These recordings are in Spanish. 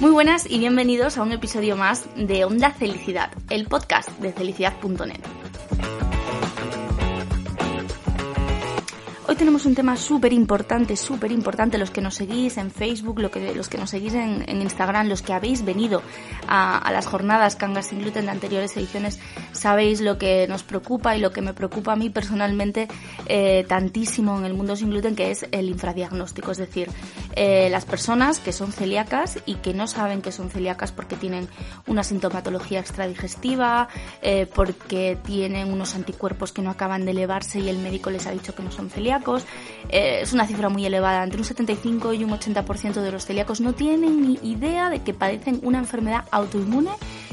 Muy buenas y bienvenidos a un episodio más de Onda Felicidad, el podcast de felicidad.net. tenemos un tema súper importante, súper importante. Los que nos seguís en Facebook, los que nos seguís en, Instagram, los que habéis venido a, las jornadas Cangas sin gluten de anteriores ediciones, sabéis lo que nos preocupa y lo que me preocupa a mí personalmente eh, tantísimo en el mundo sin gluten, que es el infradiagnóstico. Es decir, eh, las personas que son celíacas y que no saben que son celíacas porque tienen una sintomatología extradigestiva, eh, porque tienen unos anticuerpos que no acaban de elevarse y el médico les ha dicho que no son eh, es una cifra muy elevada. Entre un 75 y un 80% de los celíacos no tienen ni idea de que padecen una enfermedad autoinmune,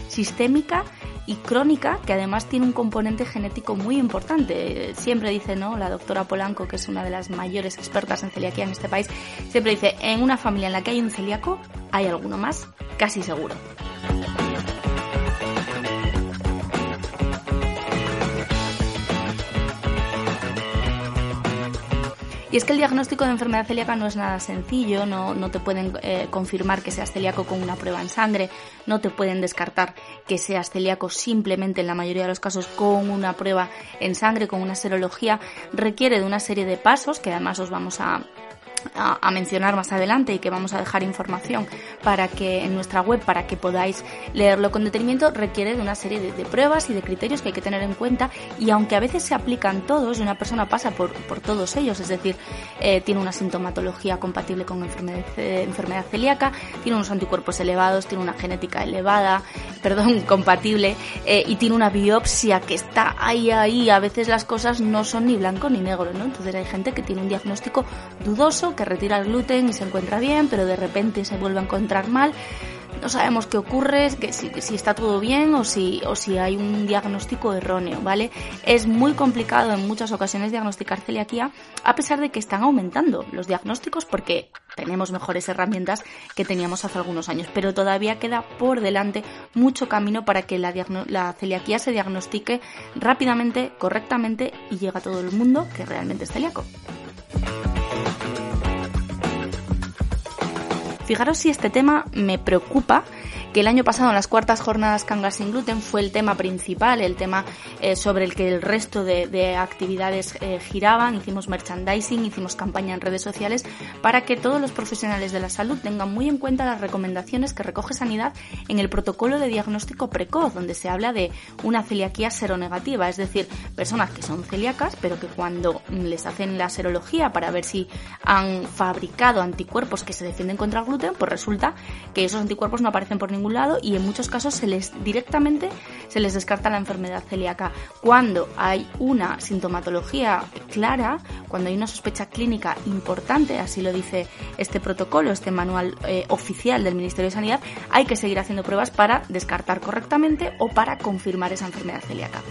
sistémica y crónica que además tiene un componente genético muy importante. Siempre dice, ¿no? La doctora Polanco, que es una de las mayores expertas en celiaquía en este país, siempre dice, en una familia en la que hay un celíaco, hay alguno más, casi seguro. Y es que el diagnóstico de enfermedad celíaca no es nada sencillo, no, no te pueden eh, confirmar que seas celíaco con una prueba en sangre, no te pueden descartar que seas celíaco simplemente en la mayoría de los casos con una prueba en sangre, con una serología, requiere de una serie de pasos que además os vamos a, a, mencionar más adelante y que vamos a dejar información para que en nuestra web para que podáis leerlo con detenimiento requiere de una serie de, pruebas y de criterios que hay que tener en cuenta y aunque a veces se aplican todos y una persona pasa por, por todos ellos, es decir, eh, tiene una sintomatología compatible con enfermedad, eh, enfermedad celíaca, tiene unos anticuerpos elevados, tiene una genética elevada, perdón, compatible eh, y tiene una biopsia que está ahí, ahí, a veces las cosas no son ni blanco ni negro, ¿no? Entonces hay gente que tiene un diagnóstico dudoso que retira el gluten y se encuentra bien, pero de repente se vuelve a encontrar mal. No sabemos qué ocurre, si, está todo bien o si, o si hay un diagnóstico erróneo, ¿vale? Es muy complicado en muchas ocasiones diagnosticar celiaquía, a pesar de que están aumentando los diagnósticos porque tenemos mejores herramientas que teníamos hace algunos años, pero todavía queda por delante mucho camino para que la, la celiaquía se diagnostique rápidamente, correctamente y llegue a todo el mundo que realmente es celíaco. Fijaros si este tema me preocupa que el año pasado en las cuartas jornadas Cangas sin gluten fue el tema principal, el tema eh, sobre el que el resto de, actividades eh, giraban. Hicimos merchandising, hicimos campaña en redes sociales para que todos los profesionales de la salud tengan muy en cuenta las recomendaciones que recoge Sanidad en el protocolo de diagnóstico precoz, donde se habla de una celiaquía seronegativa, es decir, personas que son celíacas, pero que cuando les hacen la serología para ver si han fabricado anticuerpos que se defienden contra el gluten, pues resulta que esos anticuerpos no aparecen por ningún lado y en muchos casos se les directamente se les descarta la enfermedad celíaca. Cuando hay una sintomatología clara, cuando hay una sospecha clínica importante, así lo dice este protocolo, este manual eh, oficial del Ministerio de Sanidad, hay que seguir haciendo pruebas para descartar correctamente o para confirmar esa enfermedad celíaca.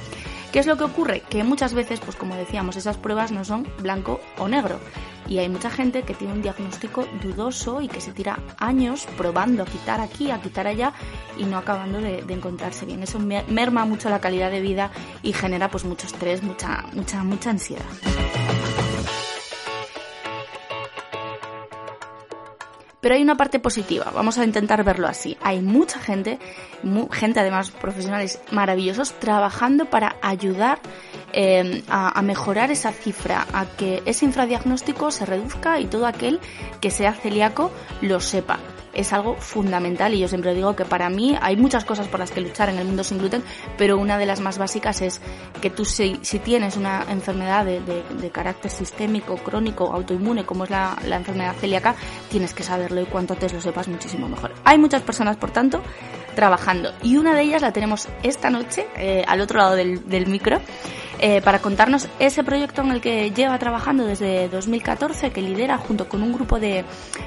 ¿Qué es lo que ocurre? Que muchas veces, pues como decíamos, esas pruebas no son blanco o negro. Y hay mucha gente que tiene un diagnóstico dudoso y que se tira años probando a quitar aquí, a quitar allá y no acabando de, encontrarse bien. Eso merma mucho la calidad de vida y genera pues mucho estrés, mucha, mucha, mucha ansiedad. Pero hay una parte positiva, vamos a intentar verlo así. Hay mucha gente, gente además profesionales maravillosos, trabajando para ayudar em, a, mejorar esa cifra, a que ese infradiagnóstico se reduzca y todo aquel que sea celíaco lo sepa es algo fundamental y yo siempre digo que para mí hay muchas cosas por las que luchar en el mundo sin gluten, pero una de las más básicas es que tú si, tienes una enfermedad de, carácter sistémico, crónico, autoinmune, como es la, enfermedad celíaca, tienes que saberlo y cuanto antes lo sepas muchísimo mejor. Hay muchas personas, por tanto, trabajando. Y una de ellas la tenemos esta noche, eh, al otro lado del, micro, eh, para contarnos ese proyecto en el que lleva trabajando desde 2014, que lidera junto con un grupo de,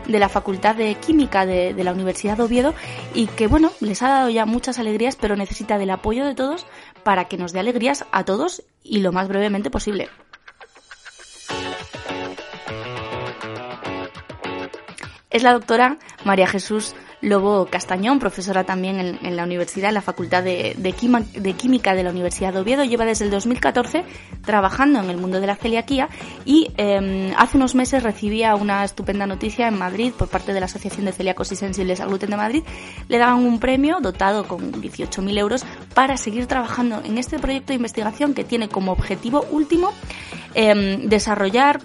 de la Facultad de Química de, la Universidad de Oviedo y que, bueno, les ha dado ya muchas alegrías, pero necesita del apoyo de todos para que nos dé alegrías a todos y lo más brevemente posible. Es la doctora María Jesús Lobo Castañón, profesora también en, la universidad, en la Facultad de, Química de la Universidad de Oviedo. Lleva desde el 2014 trabajando en el mundo de la celiaquía y em, hace unos meses recibía una estupenda noticia en Madrid por parte de la Asociación de Celíacos y Sensibles al Gluten de Madrid. Le daban un premio dotado con 18.000 euros para seguir trabajando en este proyecto de investigación que tiene como objetivo último em, desarrollar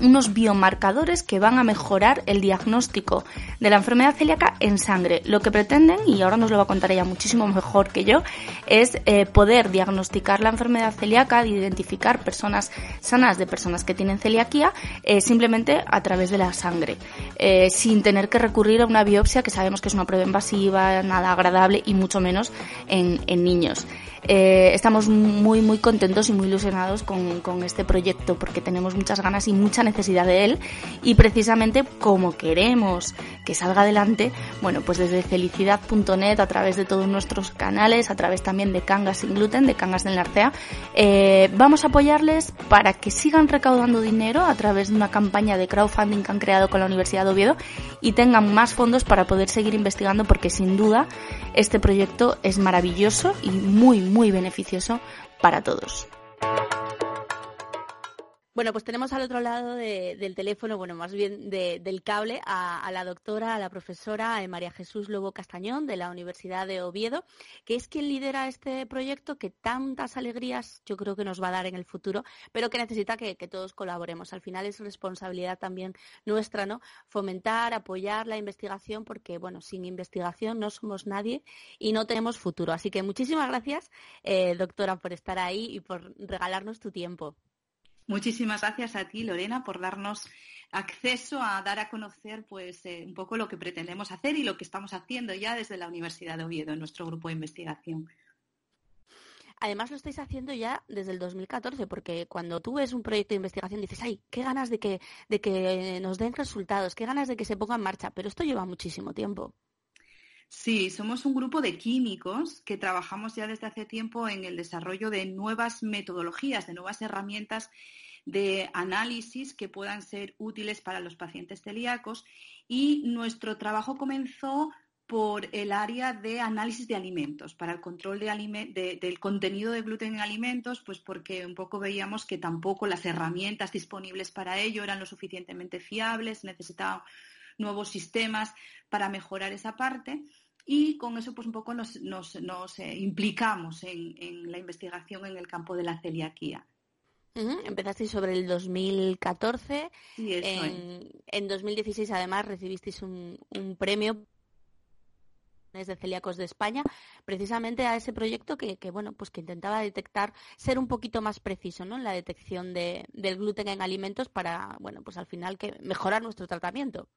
unos biomarcadores que van a mejorar el diagnóstico de la enfermedad celíaca en sangre. Lo que pretenden, y ahora nos lo va a contar ella muchísimo mejor que yo, es eh, poder diagnosticar la enfermedad celíaca, identificar personas sanas de personas que tienen celiaquía, eh, simplemente a través de la sangre, eh, sin tener que recurrir a una biopsia que sabemos que es una prueba invasiva, nada agradable y mucho menos en, niños. Estamos muy, muy contentos y muy ilusionados con, con, este proyecto porque tenemos muchas ganas y mucha necesidad de él y precisamente como queremos que salga adelante, bueno, pues desde felicidad.net, a través de todos nuestros canales, a través también de Cangas sin gluten, de Cangas del Narcea, eh, vamos a apoyarles para que sigan recaudando dinero a través de una campaña de crowdfunding que han creado con la Universidad de Oviedo y tengan más fondos para poder seguir investigando porque sin duda este proyecto es maravilloso y muy, muy beneficioso para todos. Bueno, pues tenemos al otro lado del teléfono, bueno, más bien del cable, a, la doctora, a la profesora eh, María Jesús Lobo Castañón de la Universidad de Oviedo, que es quien lidera este proyecto que tantas alegrías yo creo que nos va a dar en el futuro, pero que necesita que, todos colaboremos. Al final es responsabilidad también nuestra, ¿no? Fomentar, apoyar la investigación, porque, bueno, sin investigación no somos nadie y no tenemos futuro. Así que muchísimas gracias, eh, doctora, por estar ahí y por regalarnos tu tiempo. Muchísimas gracias a ti, Lorena, por darnos acceso a dar a conocer pues eh, un poco lo que pretendemos hacer y lo que estamos haciendo ya desde la Universidad de Oviedo en nuestro grupo de investigación. Además lo estáis haciendo ya desde el 2014, porque cuando tú ves un proyecto de investigación dices, ay, qué ganas de que, de que nos den resultados, qué ganas de que se ponga en marcha, pero esto lleva muchísimo tiempo. Sí, somos un grupo de químicos que trabajamos ya desde hace tiempo en el desarrollo de nuevas metodologías, de nuevas herramientas de análisis que puedan ser útiles para los pacientes celíacos. Y nuestro trabajo comenzó por el área de análisis de alimentos, para el control del contenido de gluten en alimentos, pues porque un poco veíamos que tampoco las herramientas disponibles para ello eran lo suficientemente fiables, necesitaban nuevos sistemas para mejorar esa parte y con eso pues un poco nos, eh, implicamos en, la investigación en el campo de la celiaquía. Empezasteis sobre el 2014. en, en, 2016 además recibisteis un, premio de celíacos de España, precisamente a ese proyecto que, bueno, pues que intentaba detectar, ser un poquito más preciso, ¿no? En la detección de, del gluten en alimentos para, bueno, pues al final que mejorar nuestro tratamiento.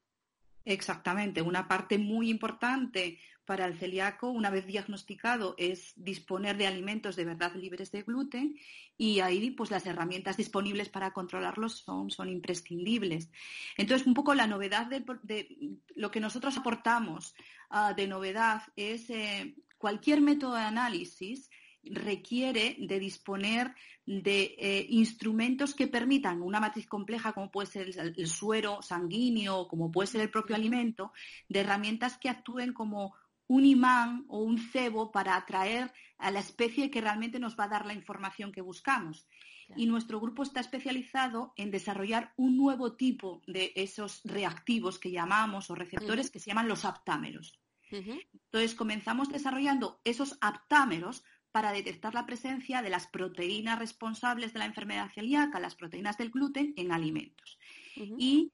Exactamente, una parte muy importante para el celíaco, una vez diagnosticado, es disponer de alimentos de verdad libres de gluten y ahí pues las herramientas disponibles para controlarlos son, son imprescindibles. Entonces, un poco la novedad de, lo que nosotros aportamos ah, de novedad es eh, cualquier método de análisis requiere de disponer de eh, instrumentos que permitan una matriz compleja como puede ser el, suero sanguíneo, como puede ser el propio alimento, de herramientas que actúen como un imán o un cebo para atraer a la especie que realmente nos va a dar la información que buscamos. Y nuestro grupo está especializado en desarrollar un nuevo tipo de esos reactivos que llamamos o receptores que se llaman los aptámeros. Entonces comenzamos desarrollando esos aptámeros para detectar la presencia de las proteínas responsables de la enfermedad celíaca, las proteínas del gluten, en alimentos. Y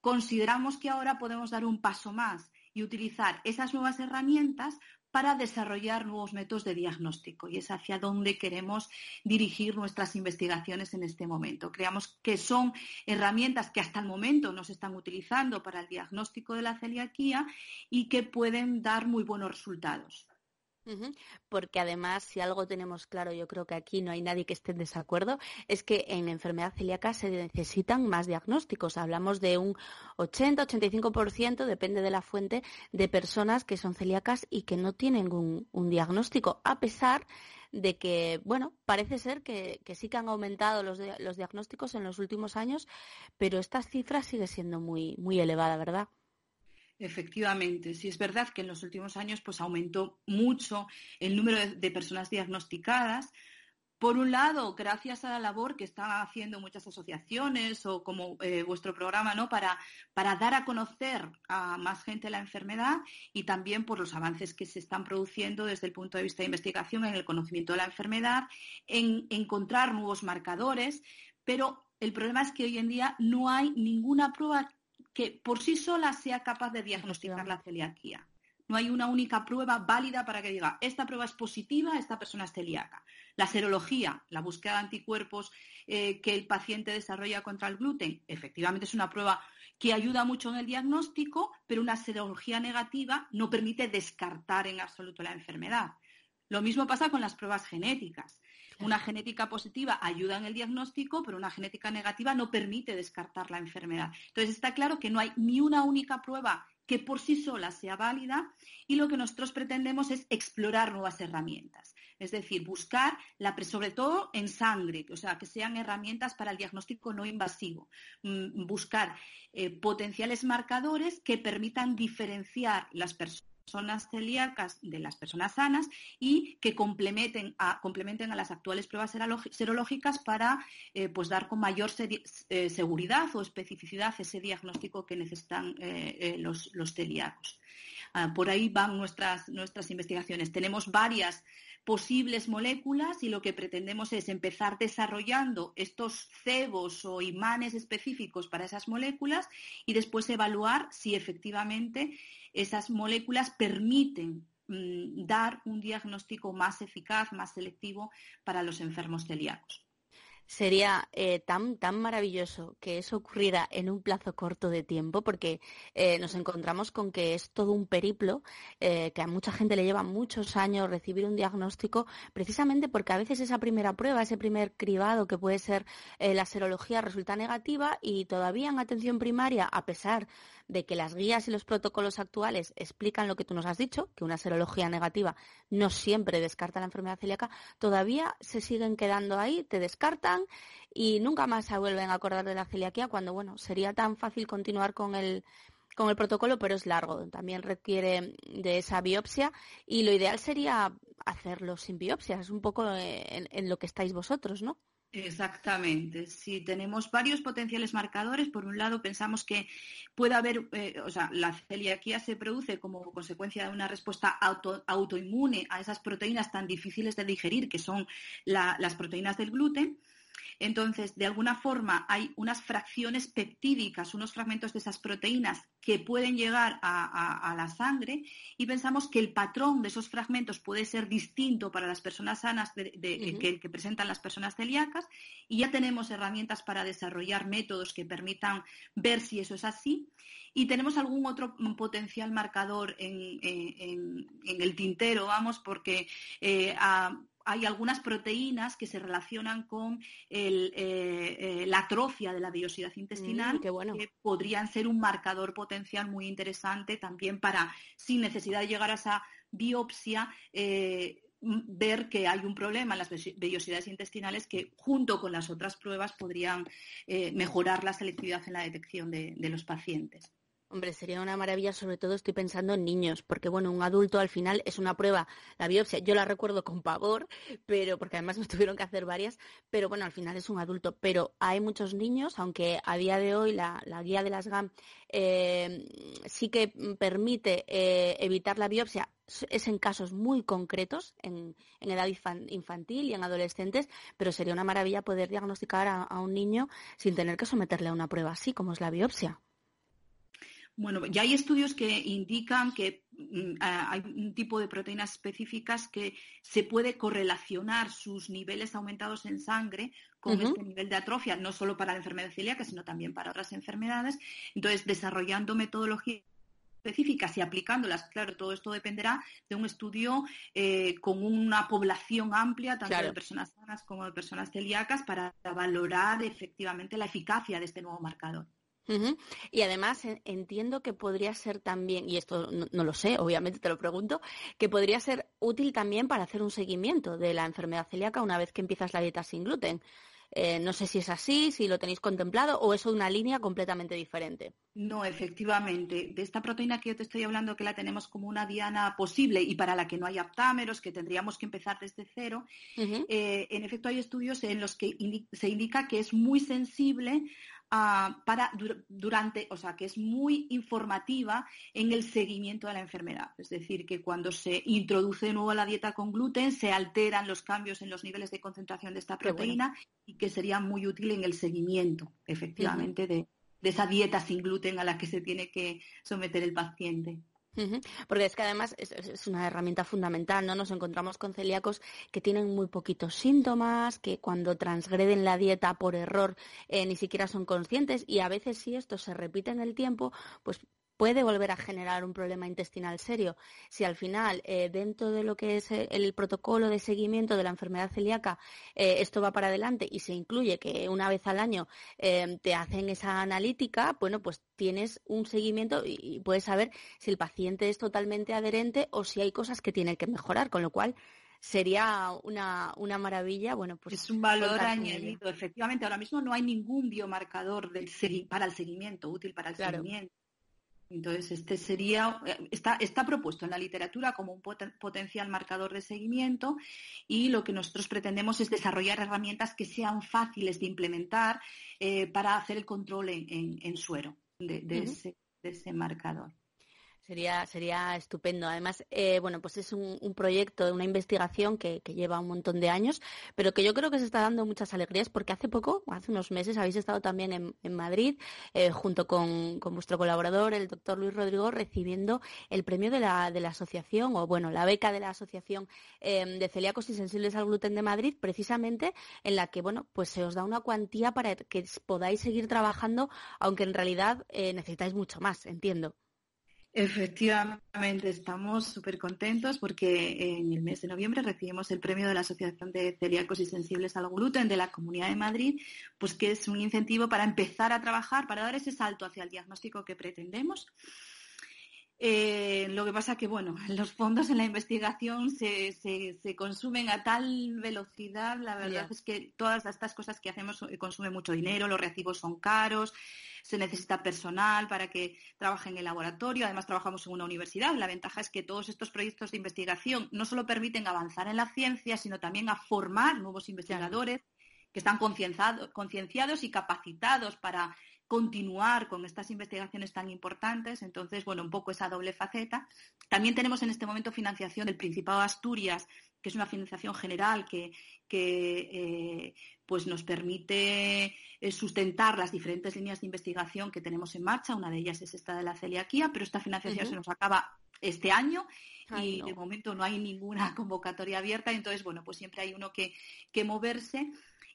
consideramos que ahora podemos dar un paso más y utilizar esas nuevas herramientas para desarrollar nuevos métodos de diagnóstico y es hacia donde queremos dirigir nuestras investigaciones en este momento. Creemos que son herramientas que hasta el momento no se están utilizando para el diagnóstico de la celiaquía y que pueden dar muy buenos resultados. Porque además, si algo tenemos claro, yo creo que aquí no hay nadie que esté en desacuerdo, es que en enfermedad celíaca se necesitan más diagnósticos. Hablamos de un 80-85%, depende de la fuente, de personas que son celíacas y que no tienen un, diagnóstico, a pesar de que, bueno, parece ser que, sí que han aumentado los, los diagnósticos en los últimos años, pero esta cifra sigue siendo muy, muy elevada, ¿verdad? Efectivamente, sí es verdad que en los últimos años pues aumentó mucho el número de, personas diagnosticadas. Por un lado, gracias a la labor que están haciendo muchas asociaciones o como eh, vuestro programa, ¿no? Para, para dar a conocer a más gente la enfermedad y también por los avances que se están produciendo desde el punto de vista de investigación en el conocimiento de la enfermedad, en encontrar nuevos marcadores, pero el problema es que hoy en día no hay ninguna prueba que por sí sola sea capaz de diagnosticar la celiaquía. No hay una única prueba válida para que diga, esta prueba es positiva, esta persona es celíaca. La serología, la búsqueda de anticuerpos eh, que el paciente desarrolla contra el gluten, efectivamente es una prueba que ayuda mucho en el diagnóstico, pero una serología negativa no permite descartar en absoluto la enfermedad. Lo mismo pasa con las pruebas genéticas. Una genética positiva ayuda en el diagnóstico, pero una genética negativa no permite descartar la enfermedad. Entonces está claro que no hay ni una única prueba que por sí sola sea válida y lo que nosotros pretendemos es explorar nuevas herramientas. Es decir, buscar, sobre todo en sangre, o sea, que sean herramientas para el diagnóstico no invasivo. Mm, buscar eh, potenciales marcadores que permitan diferenciar las personas personas celíacas de las personas sanas y que complementen a, complementen a las actuales pruebas serológicas para eh, pues dar con mayor eh, seguridad o especificidad ese diagnóstico que necesitan eh, los, los celíacos. Ah, por ahí van nuestras, nuestras investigaciones. Tenemos varias posibles moléculas y lo que pretendemos es empezar desarrollando estos cebos o imanes específicos para esas moléculas y después evaluar si efectivamente esas moléculas permiten mm, dar un diagnóstico más eficaz, más selectivo para los enfermos celíacos. Sería eh, tan, tan maravilloso que eso ocurriera en un plazo corto de tiempo, porque eh, nos encontramos con que es todo un periplo, eh, que a mucha gente le lleva muchos años recibir un diagnóstico, precisamente porque a veces esa primera prueba, ese primer cribado que puede ser la serología resulta negativa y todavía en atención primaria, a pesar de que las guías y los protocolos actuales explican lo que tú nos has dicho, que una serología negativa no siempre descarta la enfermedad celíaca, todavía se siguen quedando ahí, te descartan y nunca más se vuelven a acordar de la celiaquía cuando, bueno, sería tan fácil continuar con el con el protocolo, pero es largo. También requiere de esa biopsia y lo ideal sería hacerlo sin biopsia. Es un poco en, en lo que estáis vosotros, ¿no? Exactamente. Si tenemos varios potenciales marcadores, por un lado pensamos que puede haber, eh, o sea, la celiaquía se produce como consecuencia de una respuesta autoinmune a esas proteínas tan difíciles de digerir, que son las proteínas del gluten. Entonces, de alguna forma, hay unas fracciones peptídicas, unos fragmentos de esas proteínas que pueden llegar a, la sangre y pensamos que el patrón de esos fragmentos puede ser distinto para las personas sanas de, que, que, presentan las personas celíacas y ya tenemos herramientas para desarrollar métodos que permitan ver si eso es así. Y tenemos algún otro potencial marcador en, el tintero, vamos, porque eh, hay algunas proteínas que se relacionan con eh, eh, la atrofia de la vellosidad intestinal mm, que podrían ser un marcador potencial muy interesante también para, sin necesidad de llegar a esa biopsia, eh, ver que hay un problema en las vellosidades intestinales que junto con las otras pruebas podrían mejorar la selectividad en la detección de los pacientes. Hombre, sería una maravilla, sobre todo estoy pensando en niños, porque bueno, un adulto al final es una prueba, la biopsia, yo la recuerdo con pavor, pero porque además me tuvieron que hacer varias, pero bueno, al final es un adulto, pero hay muchos niños, aunque a día de hoy la, guía de las GAM eh, sí que permite eh, evitar la biopsia, es en casos muy concretos, en, edad infantil y en adolescentes, pero sería una maravilla poder diagnosticar a un niño sin tener que someterle a una prueba así como es la biopsia. Bueno, ya hay estudios que indican que mm, hay un tipo de proteínas específicas que se puede correlacionar sus niveles aumentados en sangre con este nivel de atrofia, no solo para la enfermedad celíaca, sino también para otras enfermedades. Entonces, desarrollando metodologías específicas y aplicándolas. Claro, todo esto dependerá de un estudio eh, con una población amplia, tanto de personas sanas como de personas celíacas, para valorar efectivamente la eficacia de este nuevo marcador. Y además entiendo que podría ser también, y esto no, lo sé, obviamente te lo pregunto, que podría ser útil también para hacer un seguimiento de la enfermedad celíaca una vez que empiezas la dieta sin gluten. Eh, no sé si es así, si lo tenéis contemplado o es una línea completamente diferente. No, efectivamente. De esta proteína que yo te estoy hablando, que la tenemos como una diana posible y para la que no hay aptámeros, que tendríamos que empezar desde cero, eh, en efecto hay estudios en los que se indica que es muy sensible para durante, o sea, que es muy informativa en el seguimiento de la enfermedad. Es decir, que cuando se introduce de nuevo la dieta con gluten, se alteran los cambios en los niveles de concentración de esta proteína y que sería muy útil en el seguimiento, efectivamente, de, de esa dieta sin gluten a la que se tiene que someter el paciente. Porque es que además es, una herramienta fundamental, ¿no? Nos encontramos con celíacos que tienen muy poquitos síntomas, que cuando transgreden la dieta por error eh, ni siquiera son conscientes y a veces si esto se repite en el tiempo, pues puede volver a generar un problema intestinal serio. Si al final, eh, dentro de lo que es eh, el protocolo de seguimiento de la enfermedad celíaca, eh, esto va para adelante y se incluye que una vez al año te hacen esa analítica, bueno, pues tienes un seguimiento y, puedes saber si el paciente es totalmente adherente o si hay cosas que tiene que mejorar, con lo cual sería una, una maravilla. Bueno, pues es un valor añadido. Efectivamente, ahora mismo no hay ningún biomarcador del para el seguimiento, útil para el seguimiento. Entonces, este sería, eh, está, está propuesto en la literatura como un potencial marcador de seguimiento y lo que nosotros pretendemos es desarrollar herramientas que sean fáciles de implementar eh, para hacer el control en, suero de ese marcador. Sería, sería estupendo. Además, eh, bueno, pues es un, proyecto, una investigación que, lleva un montón de años, pero que yo creo que se está dando muchas alegrías porque hace poco, hace unos meses, habéis estado también en, Madrid eh, junto con, vuestro colaborador, el doctor Luis Rodrigo, recibiendo el premio de la, de la asociación, o bueno, la beca de la Asociación em, de Celíacos y Sensibles al Gluten de Madrid, precisamente en la que, bueno, pues se os da una cuantía para que podáis seguir trabajando, aunque en realidad eh, necesitáis mucho más, entiendo. Efectivamente, estamos súper contentos porque en el mes de noviembre recibimos el premio de la Asociación de Celíacos y Sensibles al Gluten de la Comunidad de Madrid, pues que es un incentivo para empezar a trabajar, para dar ese salto hacia el diagnóstico que pretendemos. Eh, lo que pasa que, bueno, los fondos en la investigación se, se, consumen a tal velocidad, la verdad es que todas estas cosas que hacemos consumen mucho dinero, los recibos son caros, se necesita personal para que trabaje en el laboratorio. Además, trabajamos en una universidad. La ventaja es que todos estos proyectos de investigación no solo permiten avanzar en la ciencia, sino también a formar nuevos investigadores que están concienciados y capacitados para continuar con estas investigaciones tan importantes. Entonces, bueno, un poco esa doble faceta. También tenemos en este momento financiación del Principado de Asturias, que es una financiación general que, eh, pues nos permite eh, sustentar las diferentes líneas de investigación que tenemos en marcha. Una de ellas es esta de la celiaquía, pero esta financiación se nos acaba este año y de momento no hay ninguna convocatoria abierta. Entonces, bueno, pues siempre hay uno que, que moverse.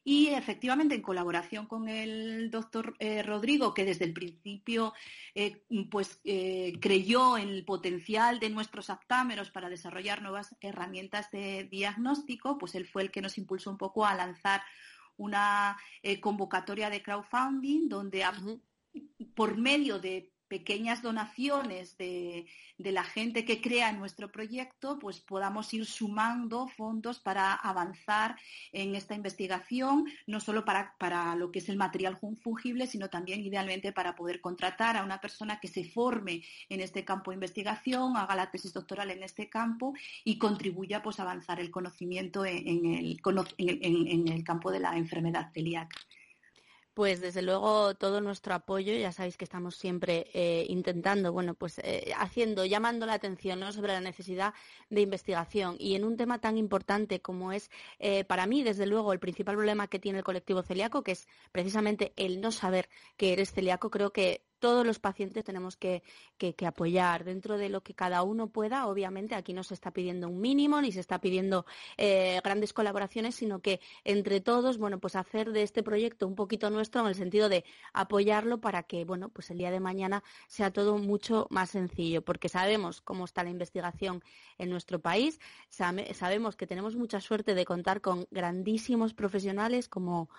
Y efectivamente, en colaboración con el doctor eh, Rodrigo, que desde el principio eh, pues, creyó en el potencial de nuestros aptámeros para desarrollar nuevas herramientas de diagnóstico, pues él fue el que nos impulsó un poco a lanzar una eh, convocatoria de crowdfunding donde por medio de pequeñas donaciones de, la gente que crea en nuestro proyecto, pues podamos ir sumando fondos para avanzar en esta investigación, no solo para, para lo que es el material fungible, sino también idealmente para poder contratar a una persona que se forme en este campo de investigación, haga la tesis doctoral en este campo y contribuya pues, a avanzar el conocimiento en, el, en el campo de la enfermedad celíaca. Pues desde luego todo nuestro apoyo, ya sabéis que estamos siempre eh, intentando, bueno, pues eh, haciendo, llamando la atención sobre la necesidad de investigación. Y en un tema tan importante como es eh, para mí, desde luego, el principal problema que tiene el colectivo celíaco, que es precisamente el no saber que eres celíaco, creo que todos los pacientes tenemos que, apoyar dentro de lo que cada uno pueda. Obviamente aquí no se está pidiendo un mínimo ni se está pidiendo eh, grandes colaboraciones, sino que entre todos, bueno, pues hacer de este proyecto un poquito nuestro en el sentido de apoyarlo para que, bueno, pues el día de mañana sea todo mucho más sencillo, porque sabemos cómo está la investigación en nuestro país, sabemos que tenemos mucha suerte de contar con grandísimos profesionales como,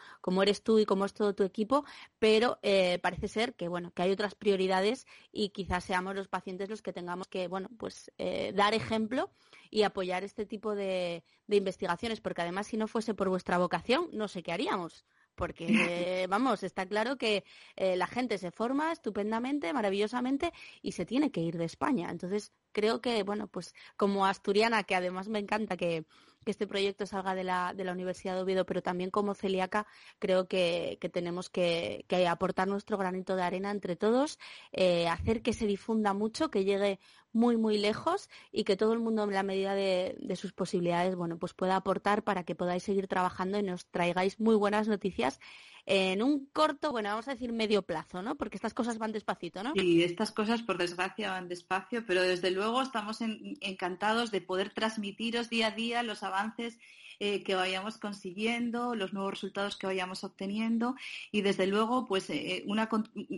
eres tú y como es todo tu equipo, pero eh, parece ser que, bueno, que hay otras prioridades y quizás seamos los pacientes los que tengamos que, bueno, pues eh, dar ejemplo y apoyar este tipo de, de investigaciones, porque además si no fuese por vuestra vocación, no sé qué haríamos porque vamos, está claro que eh, la gente se forma estupendamente, maravillosamente y se tiene que ir de España. Entonces, creo que, bueno, pues como asturiana, que además me encanta que, este proyecto salga de la, de la Universidad de Oviedo, pero también como celíaca, creo que, tenemos que, aportar nuestro granito de arena entre todos, eh, hacer que se difunda mucho, que llegue muy, muy lejos y que todo el mundo, en la medida de, de, sus posibilidades, bueno, pues pueda aportar para que podáis seguir trabajando y nos traigáis muy buenas noticias en un corto, bueno, vamos a decir medio plazo, ¿no? Porque estas cosas van despacito, ¿no? Estas cosas por desgracia van despacio, pero desde luego estamos encantados de poder transmitiros día a día los avances eh, que vayamos consiguiendo, los nuevos resultados que vayamos obteniendo y desde luego, pues eh, una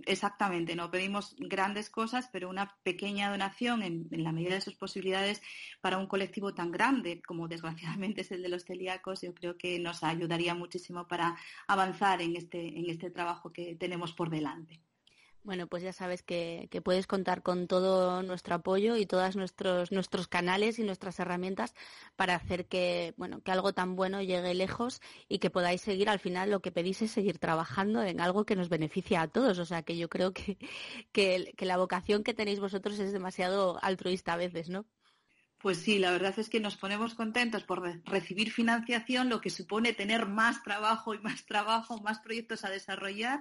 exactamente, no pedimos grandes cosas, pero una pequeña donación en, la medida de sus posibilidades para un colectivo tan grande como desgraciadamente es el de los celíacos, yo creo que nos ayudaría muchísimo para avanzar en este, en este trabajo que tenemos por delante. Bueno, pues ya sabes que, puedes contar con todo nuestro apoyo y todos nuestros, nuestros canales y nuestras herramientas para hacer que, bueno, que algo tan bueno llegue lejos y que podáis seguir. Al final lo que pedís es seguir trabajando en algo que nos beneficia a todos. O sea que yo creo que, que la vocación que tenéis vosotros es demasiado altruista a veces, ¿no? Pues sí, la verdad es que nos ponemos contentos por recibir financiación, lo que supone tener más trabajo y más trabajo, más proyectos a desarrollar,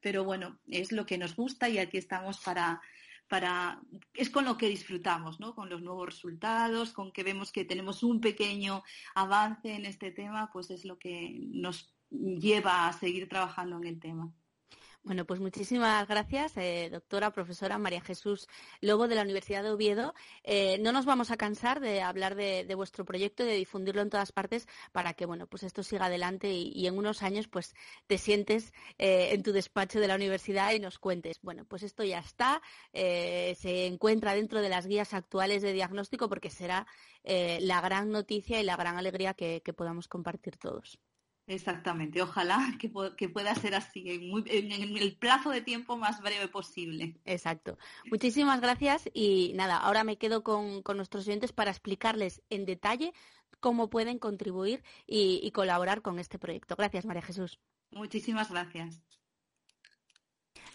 pero bueno, es lo que nos gusta y aquí estamos para, para es con lo que disfrutamos, ¿no? Con los nuevos resultados, con que vemos que tenemos un pequeño avance en este tema, pues es lo que nos lleva a seguir trabajando en el tema. Bueno, pues muchísimas gracias, eh, doctora, profesora María Jesús Lobo de la Universidad de Oviedo. Eh, no nos vamos a cansar de hablar de, vuestro proyecto de difundirlo en todas partes para que, bueno, pues esto siga adelante y, en unos años, pues te sientes eh, en tu despacho de la universidad y nos cuentes. Bueno, pues esto ya está, se encuentra dentro de las guías actuales de diagnóstico porque será la gran noticia y la gran alegría que podamos compartir todos. Exactamente, ojalá que, pueda ser así, en, el plazo de tiempo más breve posible. Exacto. Muchísimas gracias y nada, ahora me quedo con, nuestros oyentes para explicarles en detalle cómo pueden contribuir y colaborar con este proyecto. Gracias, María Jesús. Muchísimas gracias.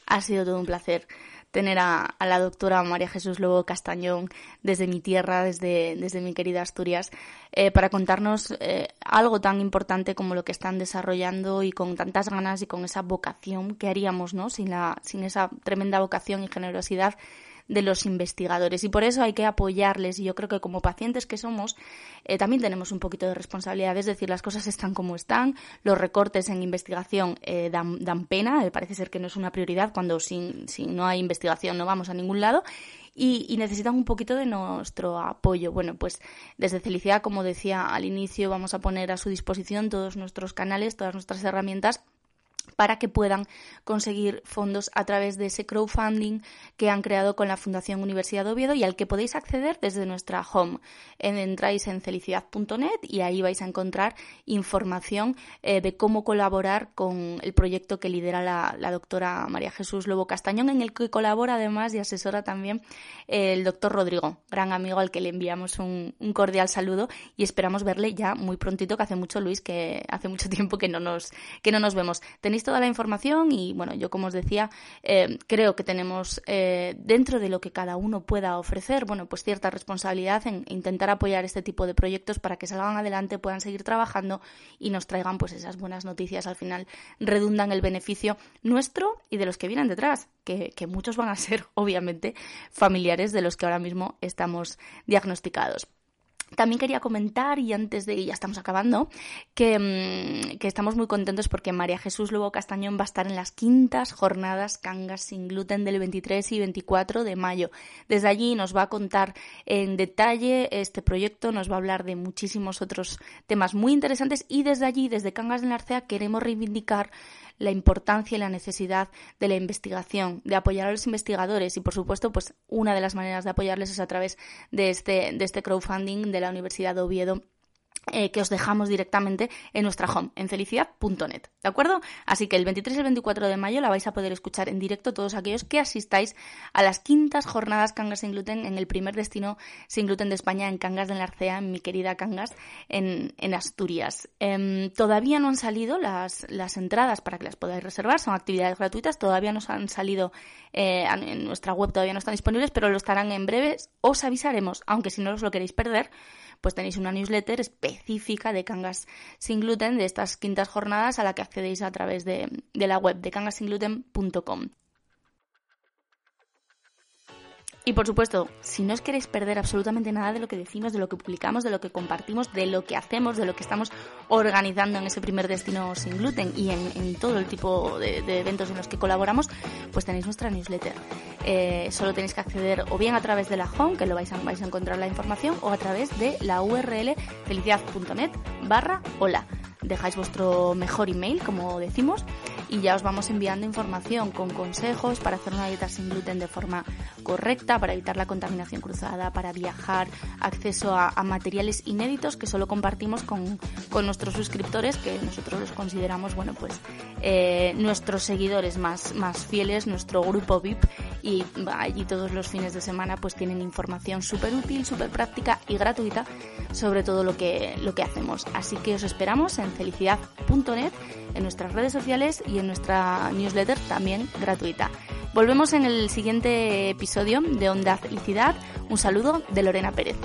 Ha sido todo un placer tener a, la doctora María Jesús Lobo Castañón desde mi tierra, desde, desde mi querida Asturias, eh, para contarnos eh, algo tan importante como lo que están desarrollando y con tantas ganas y con esa vocación que haríamos, ¿no? Sin, la, sin esa tremenda vocación y generosidad de los investigadores. Y por eso hay que apoyarles. Y yo creo que como pacientes que somos eh, también tenemos un poquito de responsabilidad, es decir, las cosas están como están, los recortes en investigación eh, dan, dan, pena, eh, parece ser que no es una prioridad cuando sin, si no hay investigación no vamos a ningún lado. Y, y, necesitan un poquito de nuestro apoyo. Bueno, pues desde Felicidad, como decía al inicio, vamos a poner a su disposición todos nuestros canales, todas nuestras herramientas para que puedan conseguir fondos a través de ese crowdfunding que han creado con la Fundación Universidad de Oviedo y al que podéis acceder desde nuestra home. entráis en felicidad.net y ahí vais a encontrar información eh, de cómo colaborar con el proyecto que lidera la, doctora María Jesús Lobo Castañón, en el que colabora además y asesora también el doctor Rodrigo, gran amigo al que le enviamos un, un cordial saludo y esperamos verle ya muy prontito, que hace mucho, Luis, que hace mucho tiempo que no nos, que no nos vemos. Tenéis toda la información y, bueno, yo como os decía, eh, creo que tenemos eh, dentro de lo que cada uno pueda ofrecer, bueno, pues cierta responsabilidad en intentar apoyar este tipo de proyectos para que salgan adelante, puedan seguir trabajando y nos traigan pues esas buenas noticias. Al final redundan el beneficio nuestro y de los que vienen detrás, que, que muchos van a ser, obviamente, familiares de los que ahora mismo estamos diagnosticados. También quería comentar, y antes de, ya estamos acabando, que, mm, que, estamos muy contentos porque María Jesús Lobo Castañón va a estar en las quintas jornadas Cangas sin gluten del 23 y 24 de mayo. Desde allí nos va a contar en detalle este proyecto, nos va a hablar de muchísimos otros temas muy interesantes y desde allí, desde Cangas de Narcea, queremos reivindicar la importancia y la necesidad de la investigación, de apoyar a los investigadores. Y, por supuesto, pues una de las maneras de apoyarles es a través de este, de este crowdfunding de la Universidad de Oviedo eh, que os dejamos directamente en nuestra home, en felicidad.net, ¿de acuerdo? Así que el 23 y el 24 de mayo la vais a poder escuchar en directo todos aquellos que asistáis a las quintas jornadas Cangas sin gluten en el primer destino sin gluten de España, en Cangas de la Arcea, en mi querida Cangas, en, Asturias. Em, todavía no han salido las, las entradas para que las podáis reservar, son actividades gratuitas, todavía no han salido eh, en nuestra web, todavía no están disponibles, pero lo estarán en breves, os avisaremos, aunque si no os lo queréis perder, pues tenéis una newsletter específica de cangas sin gluten de estas quintas jornadas a la que accedéis a través de, de la web de cangasingluten.com. Y por supuesto, si no os queréis perder absolutamente nada de lo que decimos, de lo que publicamos, de lo que compartimos, de lo que hacemos, de lo que estamos organizando en ese primer destino sin gluten y en, todo el tipo de, eventos en los que colaboramos, pues tenéis nuestra newsletter. Eh, solo tenéis que acceder o bien a través de la home, que lo vais a, vais a encontrar la información, o a través de la URL felicidad.net barra hola. Dejáis vuestro mejor email, como decimos, y ya os vamos enviando información con consejos para hacer una dieta sin gluten de forma correcta, para evitar la contaminación cruzada, para viajar, acceso a, materiales inéditos que solo compartimos con, nuestros suscriptores, que nosotros los consideramos, bueno, pues eh, nuestros seguidores más, más fieles, nuestro grupo VIP, y allí todos los fines de semana pues tienen información súper útil, súper práctica y gratuita sobre todo lo que, lo que hacemos. Así que os esperamos en felicidad.net, en nuestras redes sociales y en nuestra newsletter también gratuita. Volvemos en el siguiente episodio de Onda Felicidad. Un saludo de Lorena Pérez.